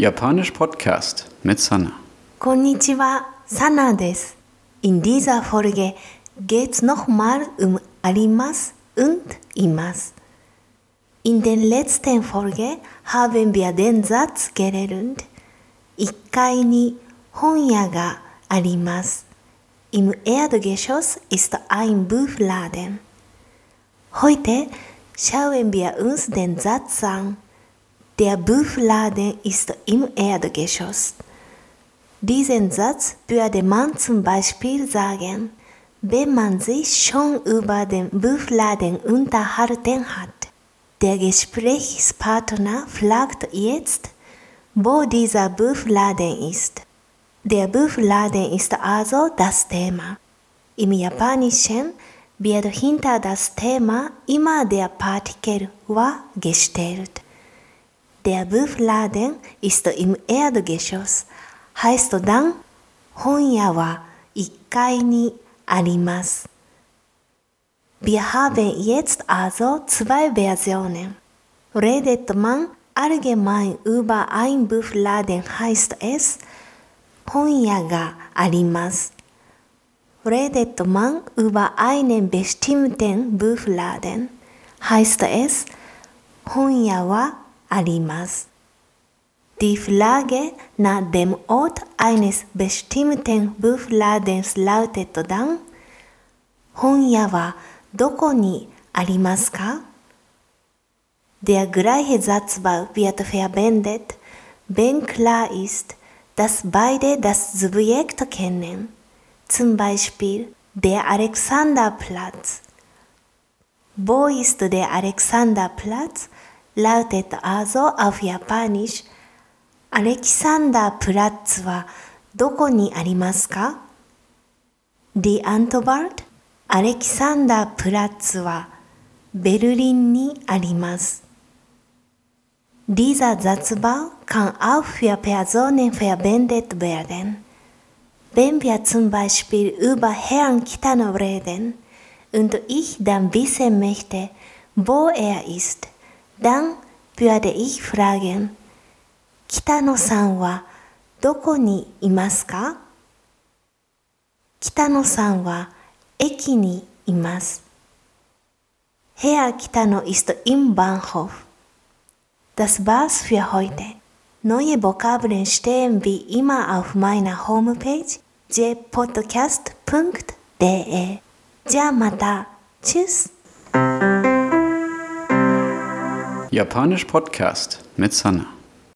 Japanisch Podcast mit Sana. Konnichiwa, Sana des. In dieser Folge geht's nochmal um Arimas und Imas. In der letzten Folge haben wir den Satz gelernt. Ikkai ni Honya ga Arimas. Im Erdgeschoss ist ein Buchladen. Heute schauen wir uns den Satz an. Der Buchladen ist im Erdgeschoss. Diesen Satz würde man zum Beispiel sagen, wenn man sich schon über den Buchladen unterhalten hat. Der Gesprächspartner fragt jetzt, wo dieser Buchladen ist. Der Buchladen ist also das Thema. Im Japanischen wird hinter das Thema immer der Partikel wa gestellt. Der Buchladen ist im Erdgeschoss, heißt dann 本屋は1階にあります。Wir haben jetzt also zwei Versionen. Redet man allgemein über ein Buchladen heißt es 本屋があります。Redet man über einen bestimmten Buchladen heißt es 本屋は arimas. Die Frage nach dem Ort eines bestimmten Buchladens lautet dann Honja wa doko ni arimasu? Der gleiche Satzbau wird verwendet, wenn klar ist, dass beide das Subjekt kennen. Zum Beispiel der Alexanderplatz. Wo ist der Alexanderplatz? lautet also auf Japanisch アレキサンダープラッツはどこにありますか ?Die Antwort アレキサンダープラッツはベルリンにあります。Dieser Satzbau kann auch für Personen verwendet werden. Wenn wir zum Beispiel über Herrn Kitano reden und ich dann wissen möchte, wo er ist, dann würde ich fragen, 北野さんはどこにいますか北野さんは駅にいます。Herr Kitano ist im Bahnhof. Das war's für heute. Neue Vokabeln stehen wie immer auf meiner Homepage jpodcast.de. じゃあまた。Tschüss. Japanisch Podcast mit Sana.